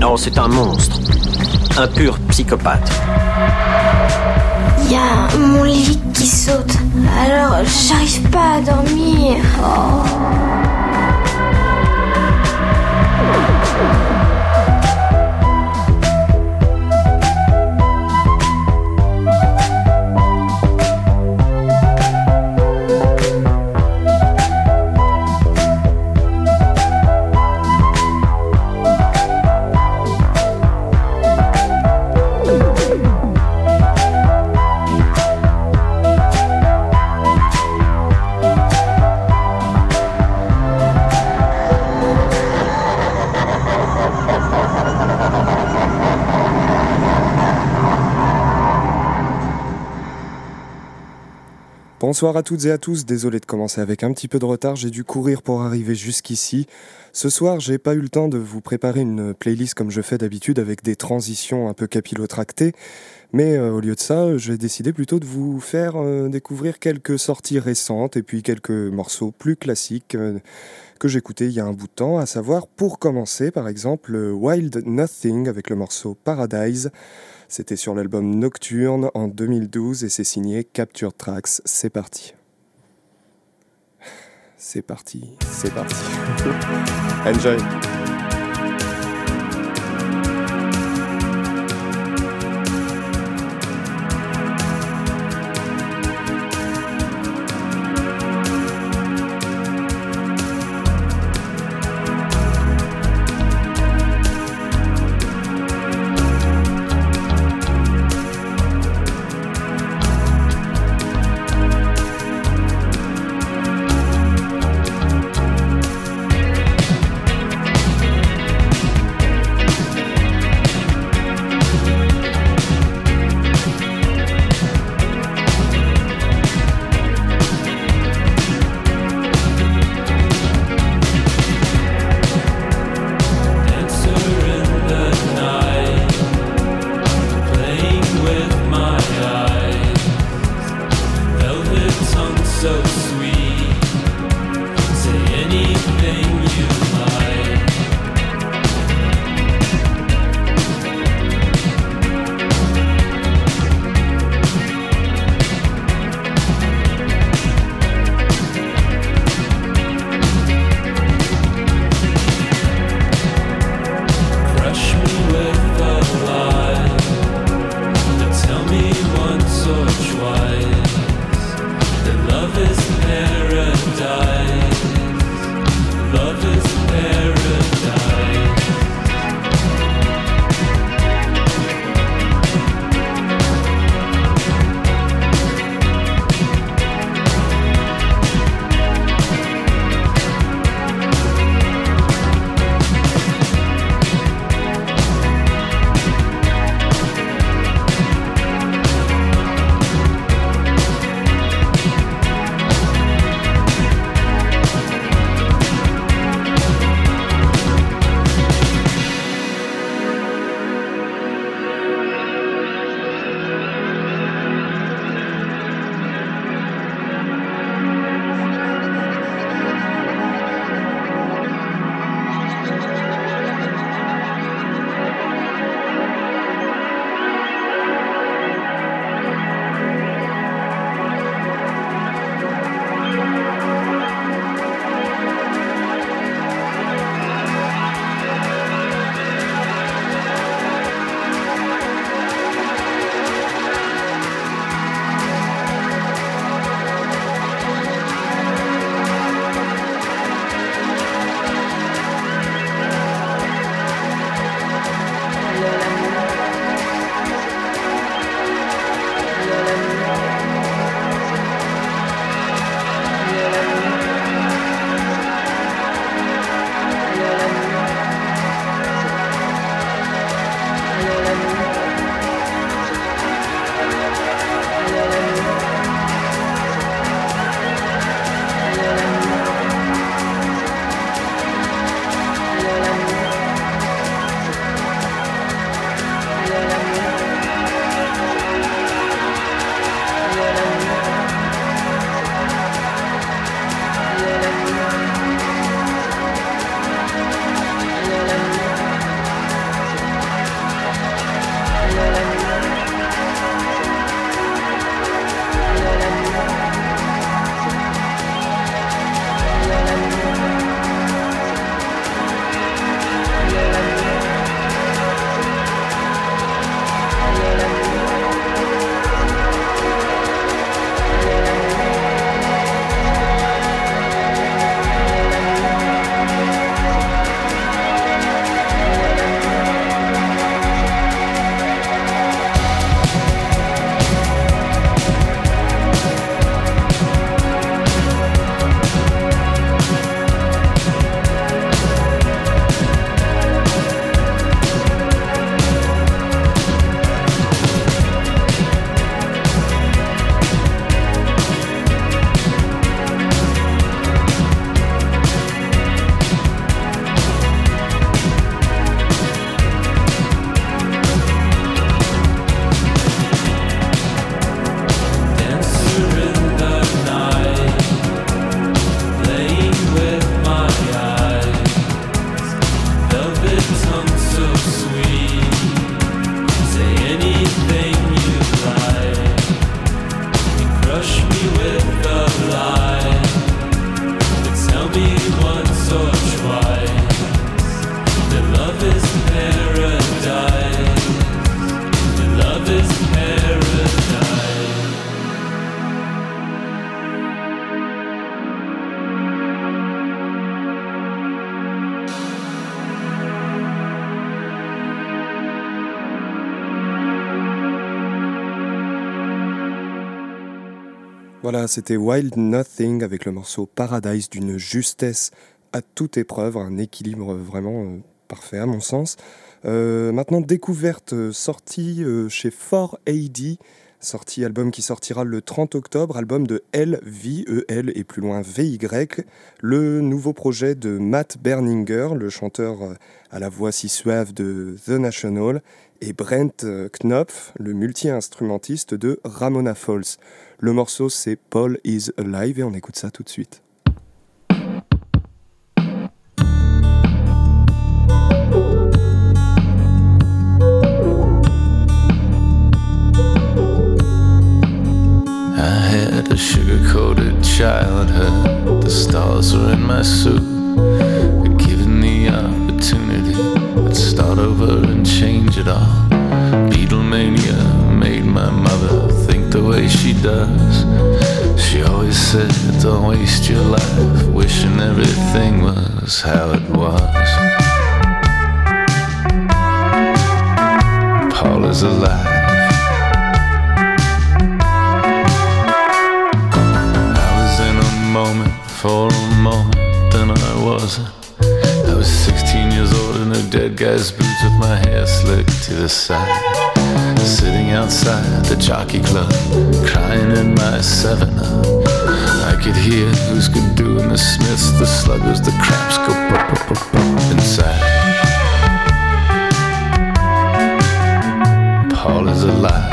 Non, c'est un monstre. Un pur psychopathe. Il a mon lit qui saute. Alors, j'arrive pas à dormir. Oh. Bonsoir à toutes et à tous, désolé de commencer avec un petit peu de retard, j'ai dû courir pour arriver jusqu'ici. Ce soir, j'ai pas eu le temps de vous préparer une playlist comme je fais d'habitude avec des transitions un peu capillotractées, mais euh, au lieu de ça, j'ai décidé plutôt de vous faire euh, découvrir quelques sorties récentes et puis quelques morceaux plus classiques euh, que j'écoutais il y a un bout de temps, à savoir pour commencer par exemple Wild Nothing avec le morceau Paradise. C'était sur l'album Nocturne en 2012 et c'est signé Capture Tracks. C'est parti. C'est parti, c'est parti. Enjoy. C'était Wild Nothing avec le morceau Paradise d'une justesse à toute épreuve, un équilibre vraiment euh, parfait à mon sens. Euh, maintenant, découverte euh, sortie chez 4AD, sortie album qui sortira le 30 octobre, album de L-V-E-L et plus loin VY, le nouveau projet de Matt Berninger, le chanteur à la voix si suave de The National, et Brent Knopf, le multi-instrumentiste de Ramona Falls. Le morceau c'est Paul is Alive et on écoute ça tout de suite. I had a sugar-coated childhood. The stars were in my suit. Given the opportunity, I'd start over and change it all. Way she does. She always said, Don't waste your life wishing everything was how it was. Paula's alive. I was in a moment for a moment, then I wasn't. I was 16 years old in a dead guy's boots with my hair slicked to the side. Sitting outside the jockey club, crying in my 7 up. I could hear who's good doing the Smiths, the sluggers, the craps go pop, pop, pop, pop inside. Paul is alive.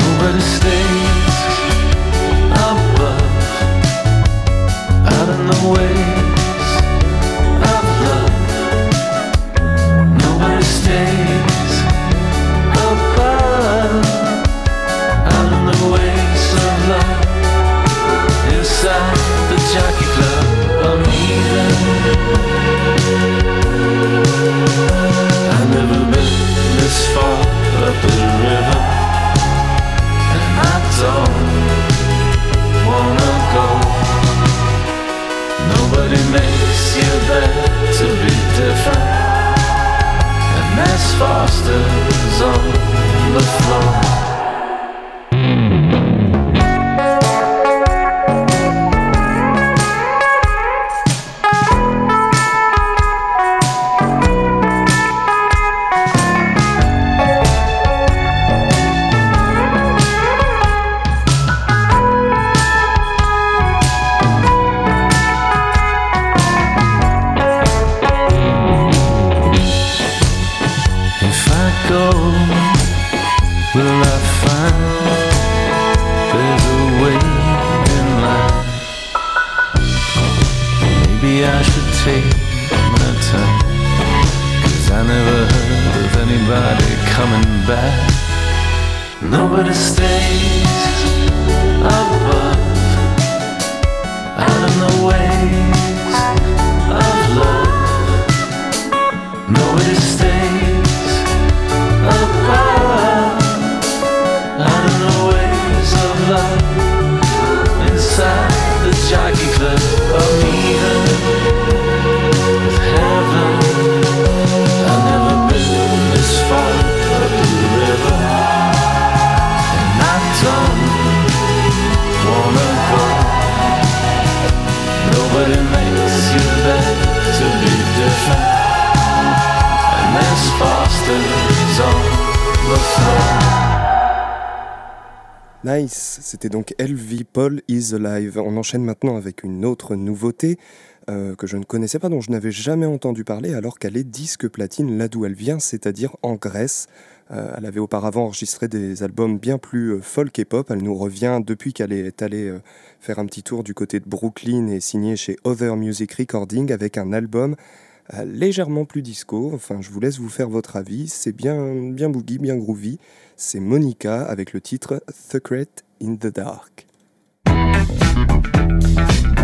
Nobody stays above, out in the way. Enchaîne maintenant avec une autre nouveauté euh, que je ne connaissais pas, dont je n'avais jamais entendu parler, alors qu'elle est disque platine là d'où elle vient, c'est-à-dire en Grèce. Euh, elle avait auparavant enregistré des albums bien plus euh, folk et pop. Elle nous revient depuis qu'elle est allée faire un petit tour du côté de Brooklyn et signée chez Other Music Recording avec un album légèrement plus disco. Enfin, je vous laisse vous faire votre avis. C'est bien, bien boogie, bien groovy. C'est Monica avec le titre Secret in the dark. Thank you.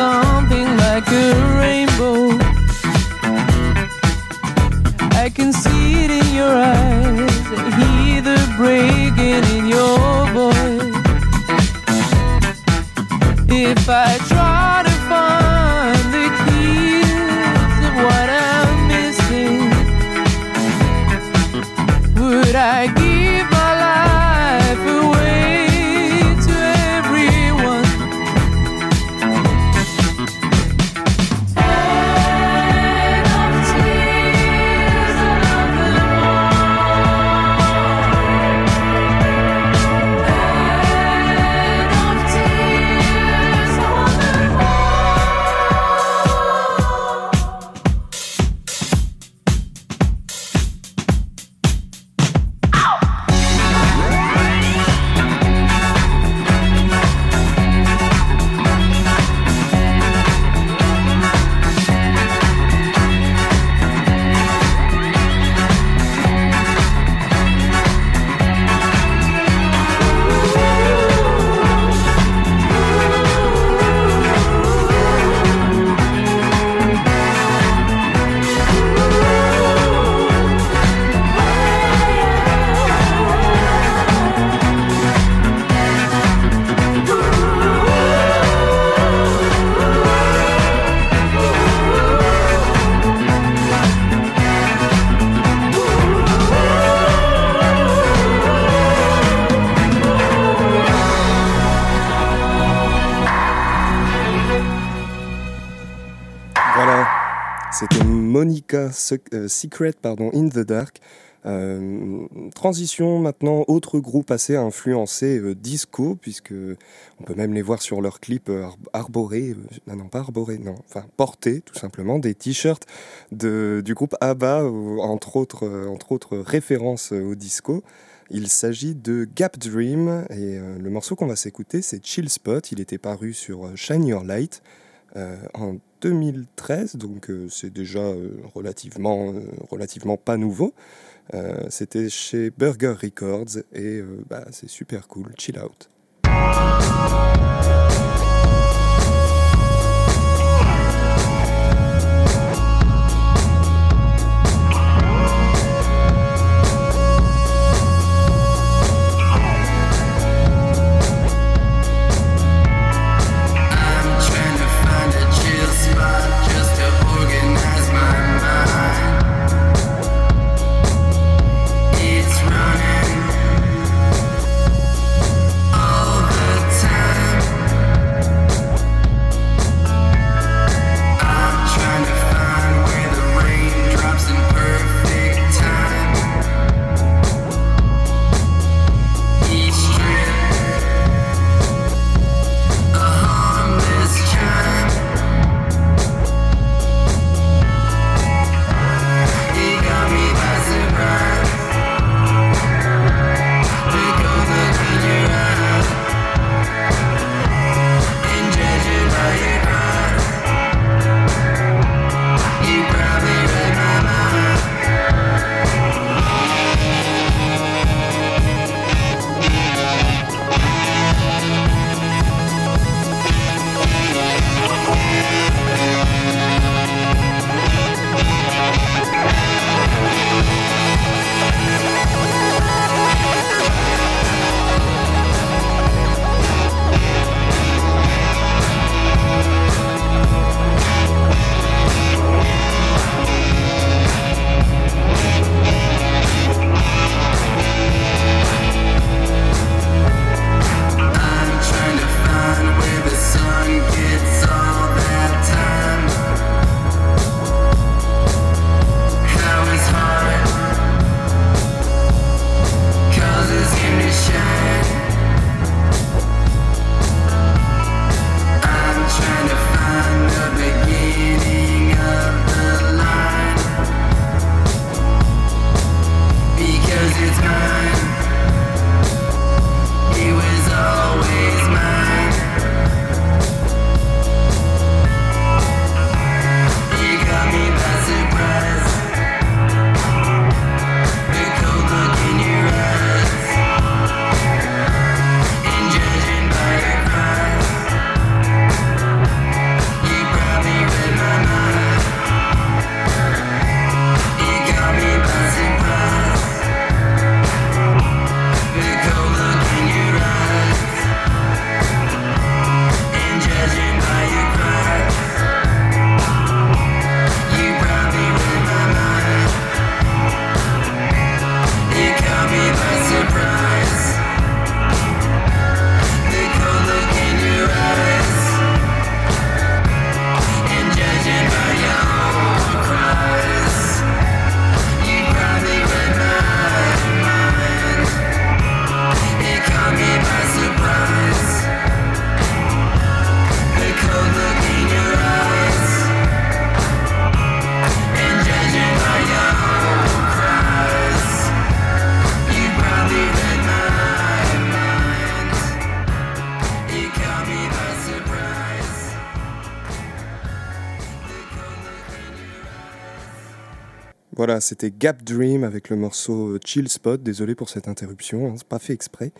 song c'était Monica euh, Secret pardon, In the Dark. Euh, transition maintenant, autre groupe assez influencé euh, disco, puisque on peut même les voir sur leurs clips euh, ar- arborés, euh, non, pas arborés, non, enfin portés tout simplement, des t-shirts de- du groupe ABBA, entre autres, entre autres références au disco. Il s'agit de Gap Dream, et le morceau qu'on va s'écouter c'est Chill Spot, il était paru sur Shine Your Light en 2013, donc euh, c'est déjà euh, relativement, euh, relativement pas nouveau. C'était chez Burger Records et bah, c'est super cool, chill out. C'était Gap Dream avec le morceau Chill Spot. Désolé pour cette interruption, hein, c'est pas fait exprès.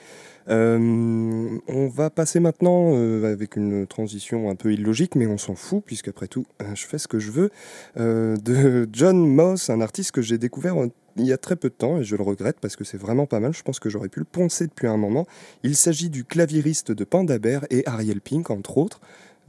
Euh, on va passer maintenant euh, avec une transition un peu illogique, mais on s'en fout, puisqu'après tout, euh, je fais ce que je veux, euh, de John Moss, un artiste que j'ai découvert euh, il y a très peu de temps, et je le regrette parce que c'est vraiment pas mal. Je pense que j'aurais pu le poncer depuis un moment. Il s'agit du claviériste de Panda Bear et Ariel Pink, entre autres.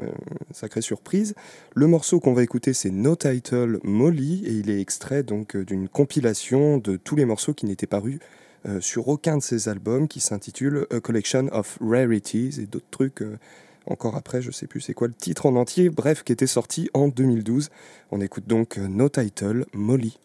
Euh, sacrée surprise. Le morceau qu'on va écouter, c'est No Title Molly, et il est extrait donc euh, d'une compilation de tous les morceaux qui n'étaient parus euh, sur aucun de ses albums, qui s'intitule A Collection of Rarities, et d'autres trucs encore après, je sais plus c'est quoi le titre en entier, bref, qui était sorti en 2012. On écoute donc No Title Molly.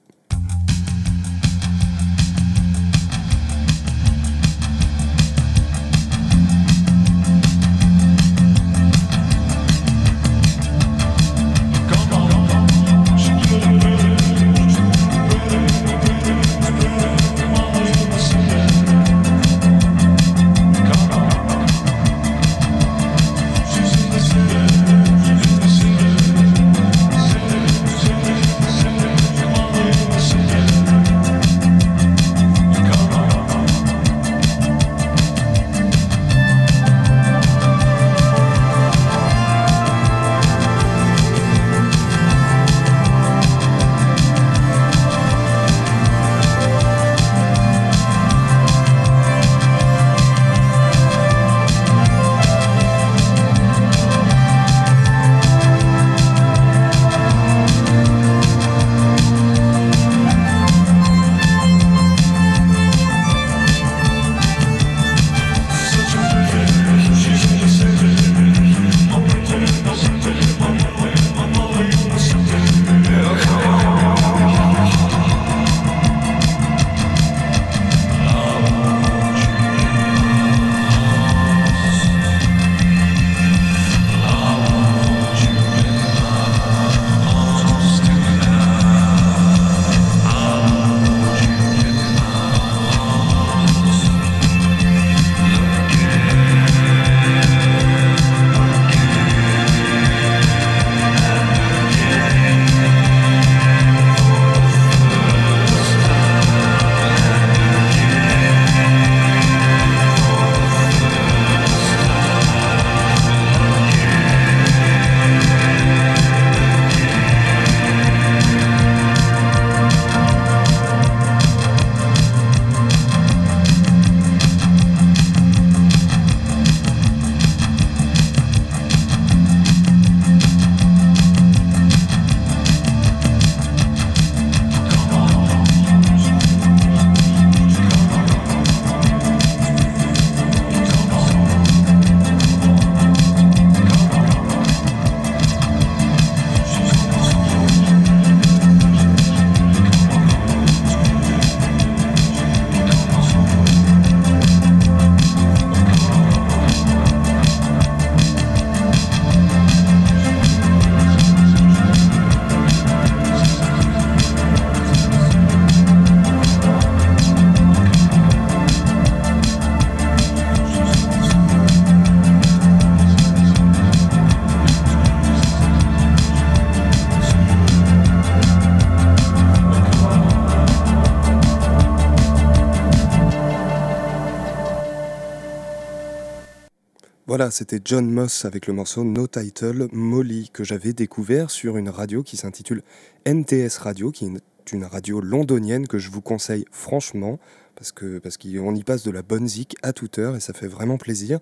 Voilà, c'était John Moss avec le morceau No Title Molly que j'avais découvert sur une radio qui s'intitule NTS Radio, qui est une radio londonienne que je vous conseille franchement parce que parce qu'on y passe de la bonne zik à toute heure et ça fait vraiment plaisir.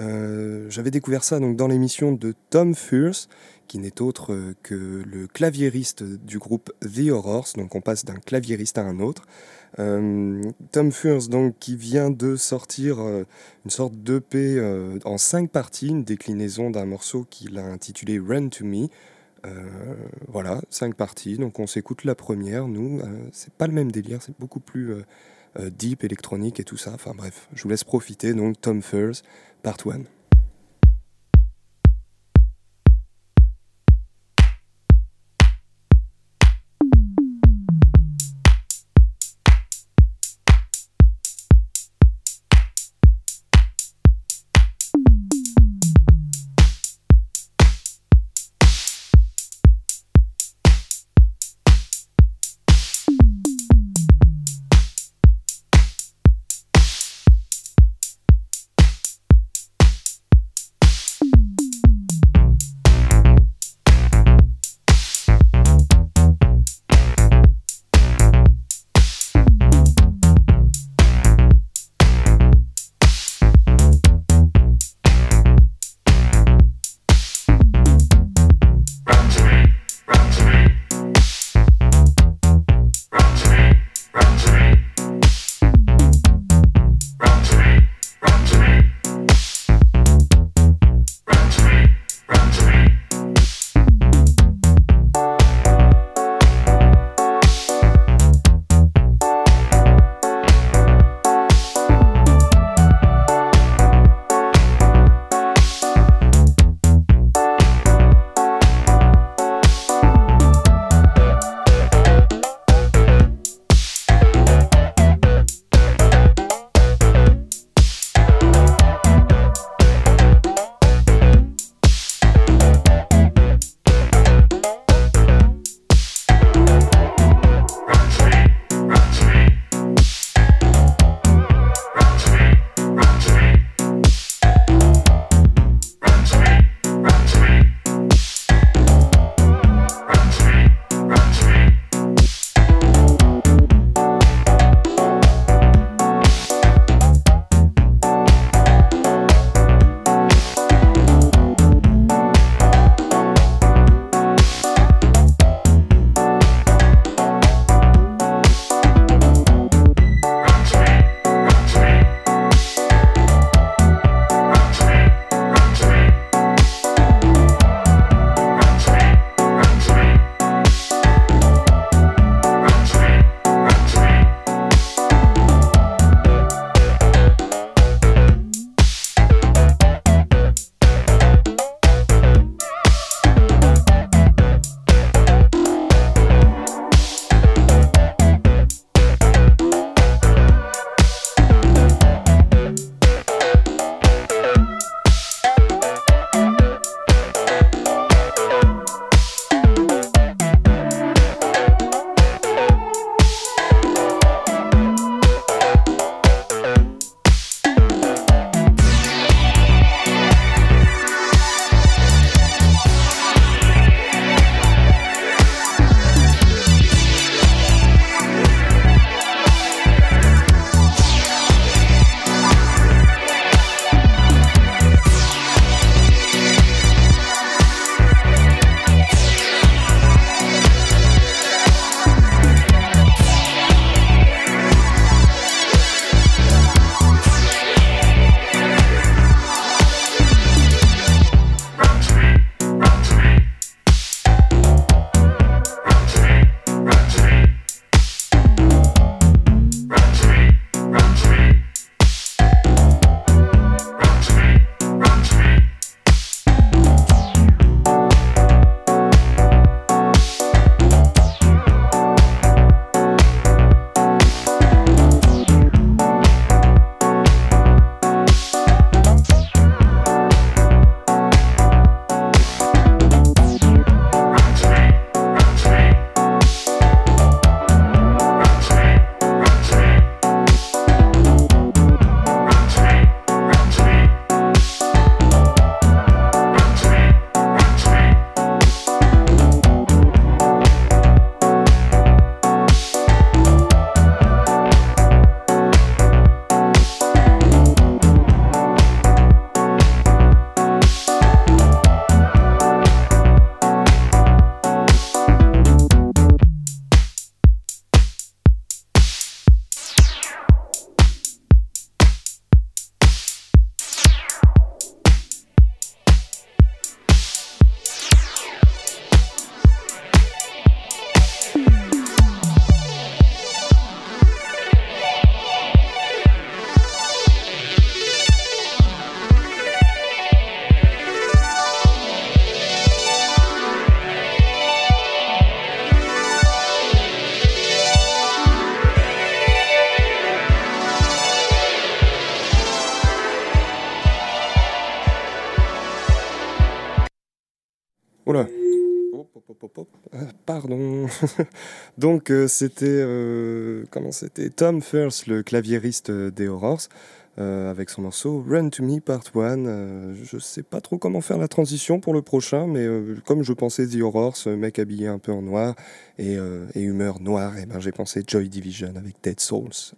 Euh, j'avais découvert ça donc dans l'émission de Tom Fierce, qui n'est autre euh, que le claviériste du groupe The Horrors. Donc on passe d'un claviériste à un autre. Euh, Tom Fierce donc qui vient de sortir euh, une sorte d'EP euh, en cinq parties, une déclinaison d'un morceau qu'il a intitulé Run to Me. Voilà, cinq parties. Donc on s'écoute la première. Nous, c'est pas le même délire, c'est beaucoup plus deep, électronique et tout ça. Enfin bref, je vous laisse profiter. Donc Tom Fierce, part 1. Pardon. Donc euh, c'était euh, comment c'était? Tom First, le claviériste des Horrors, euh, avec son morceau Run to Me Part 1. Euh, je sais pas trop comment faire la transition pour le prochain, mais euh, comme je pensais The Horrors, mec habillé un peu en noir et, euh, et humeur noire, et ben j'ai pensé Joy Division avec Dead Souls.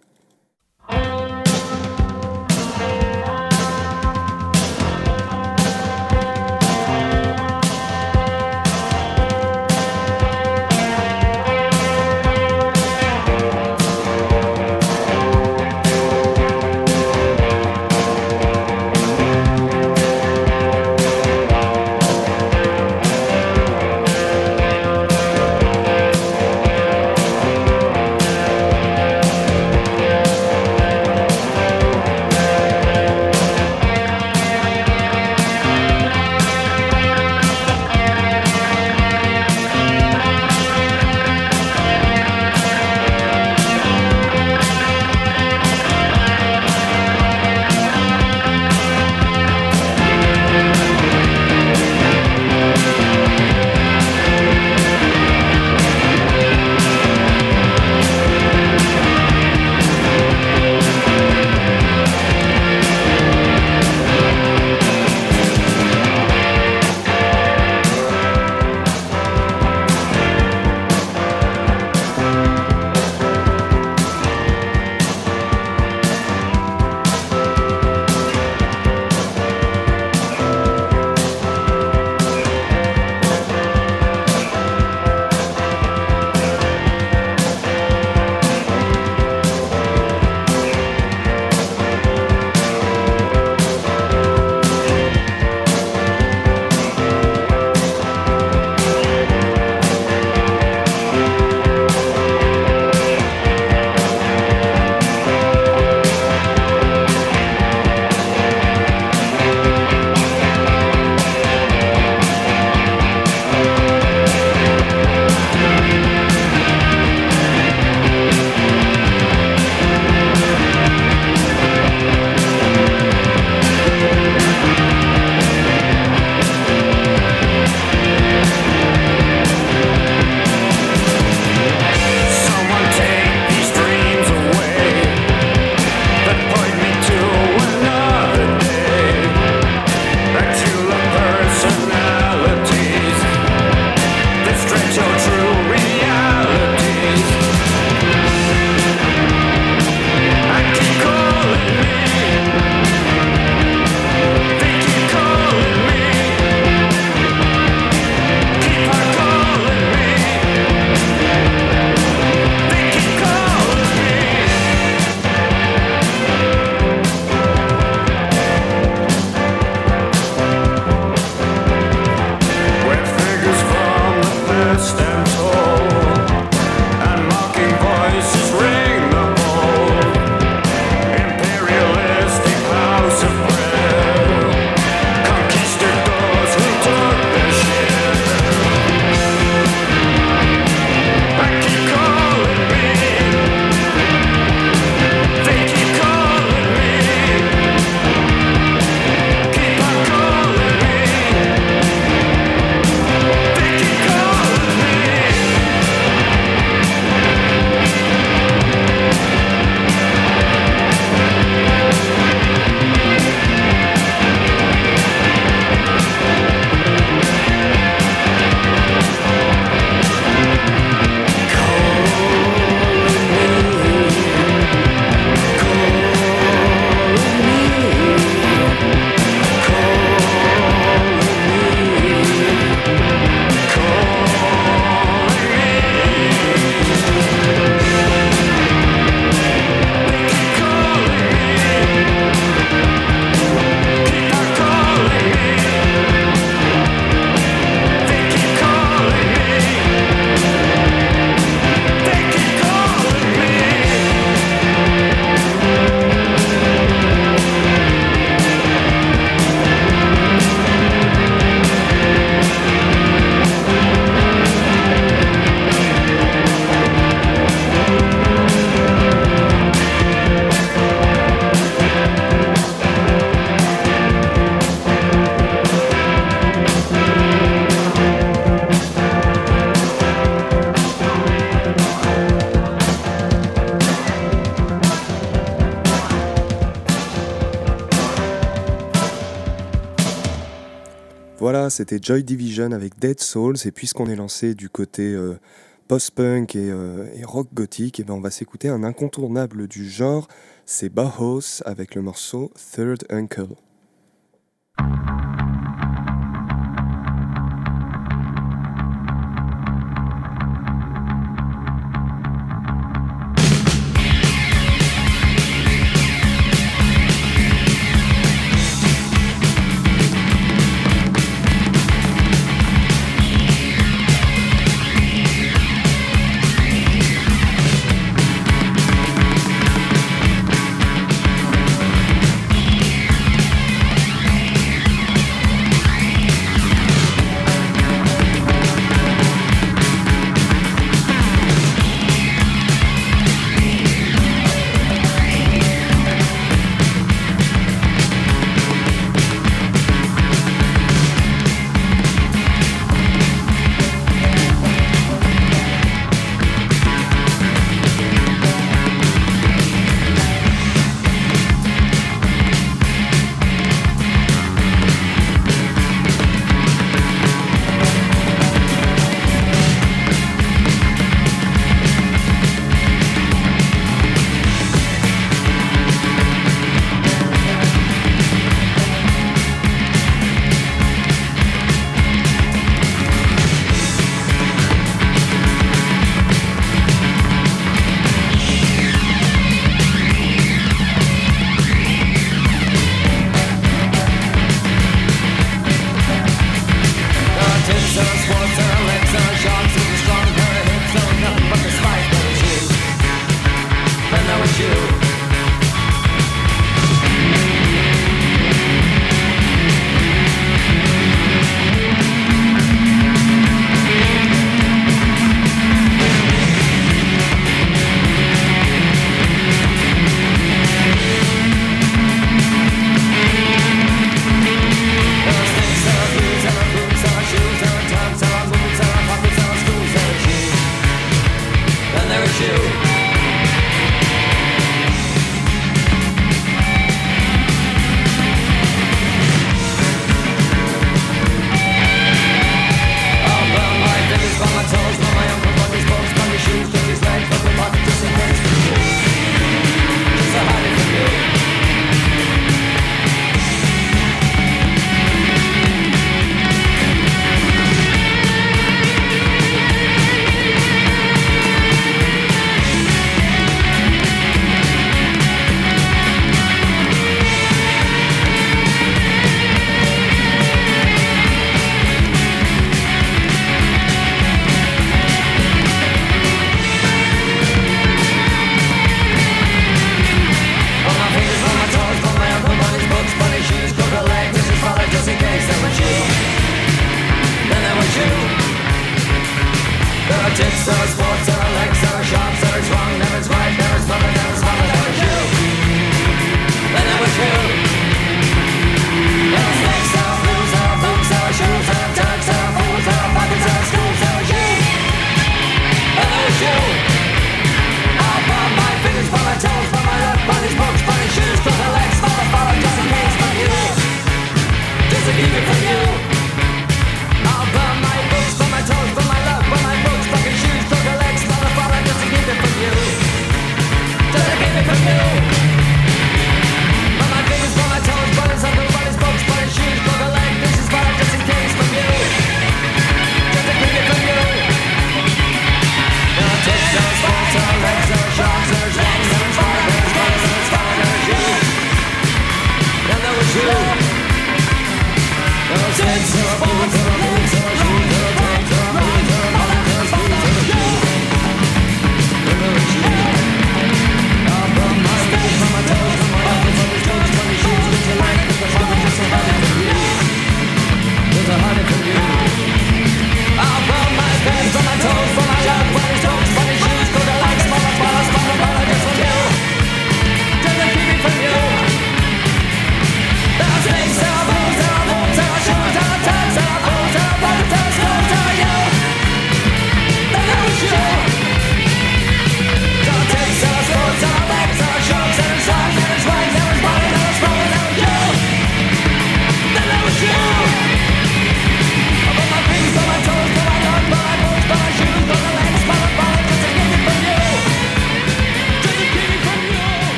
C'était Joy Division avec Dead Souls. Et puisqu'on est lancé du côté euh, post-punk et, euh, et, rock gothique, et eh ben on va s'écouter un incontournable du genre. C'est Bauhaus avec le morceau Third Uncle.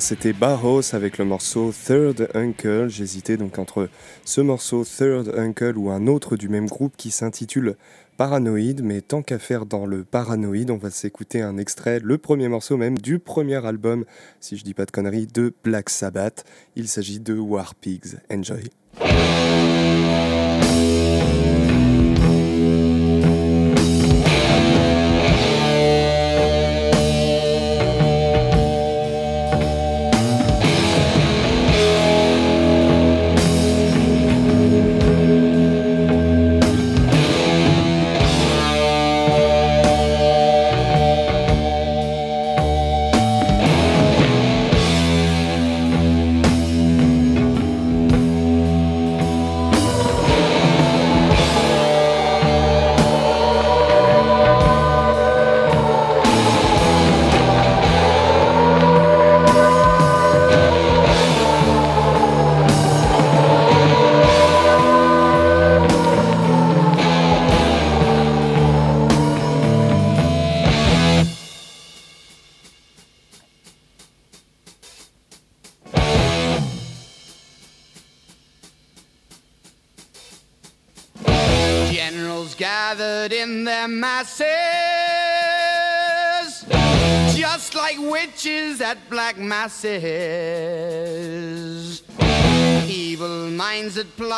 C'était Barros avec le morceau Third Uncle. J'hésitais donc entre ce morceau Third Uncle ou un autre du même groupe qui s'intitule Paranoïde, mais tant qu'à faire dans le paranoïde, on va s'écouter un extrait, le premier morceau même du premier album, si je dis pas de conneries, de Black Sabbath. Il s'agit de War Pigs. Enjoy.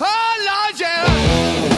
Oh, Lord, yeah.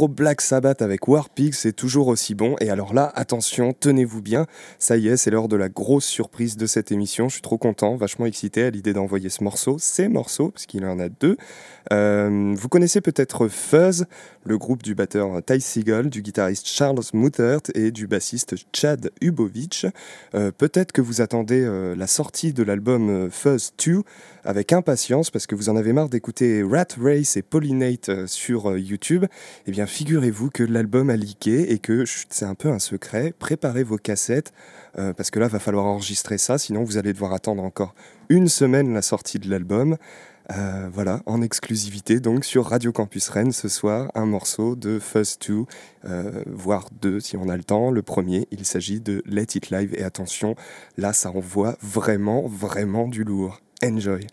Gros Black Sabbath avec Warpig, c'est toujours aussi bon. Et alors là, attention, tenez-vous bien, ça y est, c'est l'heure de la grosse surprise de cette émission. Je suis trop content, vachement excité à l'idée d'envoyer ce morceau, ces morceaux, parce qu'il en a deux. Euh, vous connaissez peut-être Fuzz, le groupe du batteur Ty Siegel, du guitariste Charles Muthert et du bassiste Chad Ubovic. Euh, peut-être que vous attendez euh, la sortie de l'album Fuzz 2 avec impatience parce que vous en avez marre d'écouter Rat Race et Pollinate euh, sur euh, YouTube. Eh bien, figurez-vous que l'album a leaké et que c'est un peu un secret. Préparez vos cassettes euh, parce que là, va falloir enregistrer ça, sinon vous allez devoir attendre encore une semaine la sortie de l'album. Voilà, en exclusivité donc sur Radio Campus Rennes ce soir, un morceau de Fuzz 2, euh, voire deux si on a le temps. Le premier, il s'agit de Let It Live et attention, là ça envoie vraiment, vraiment du lourd. Enjoy.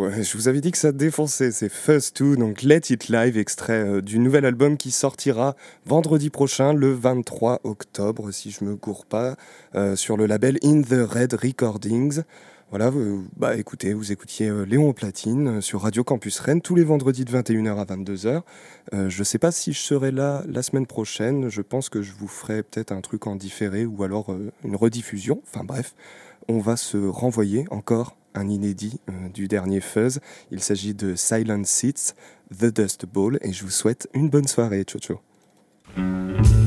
Je vous avais dit que ça défonçait, c'est Fuzz 2, donc Let It Live, extrait euh, du nouvel album qui sortira vendredi prochain, le 23 octobre, si je me gourre pas, euh, sur le label In The Red Recordings. Voilà, bah écoutez, vous écoutiez euh, Léon Platine euh, sur Radio Campus Rennes tous les vendredis de 21h à 22h. Euh, je sais pas si je serai là la semaine prochaine, je pense que je vous ferai peut-être un truc en différé ou alors une rediffusion. Enfin bref, on va se renvoyer encore un inédit euh, du dernier Fuzz. Il s'agit de Silent Seats, The Dust Bowl, et je vous souhaite une bonne soirée. Ciao, ciao.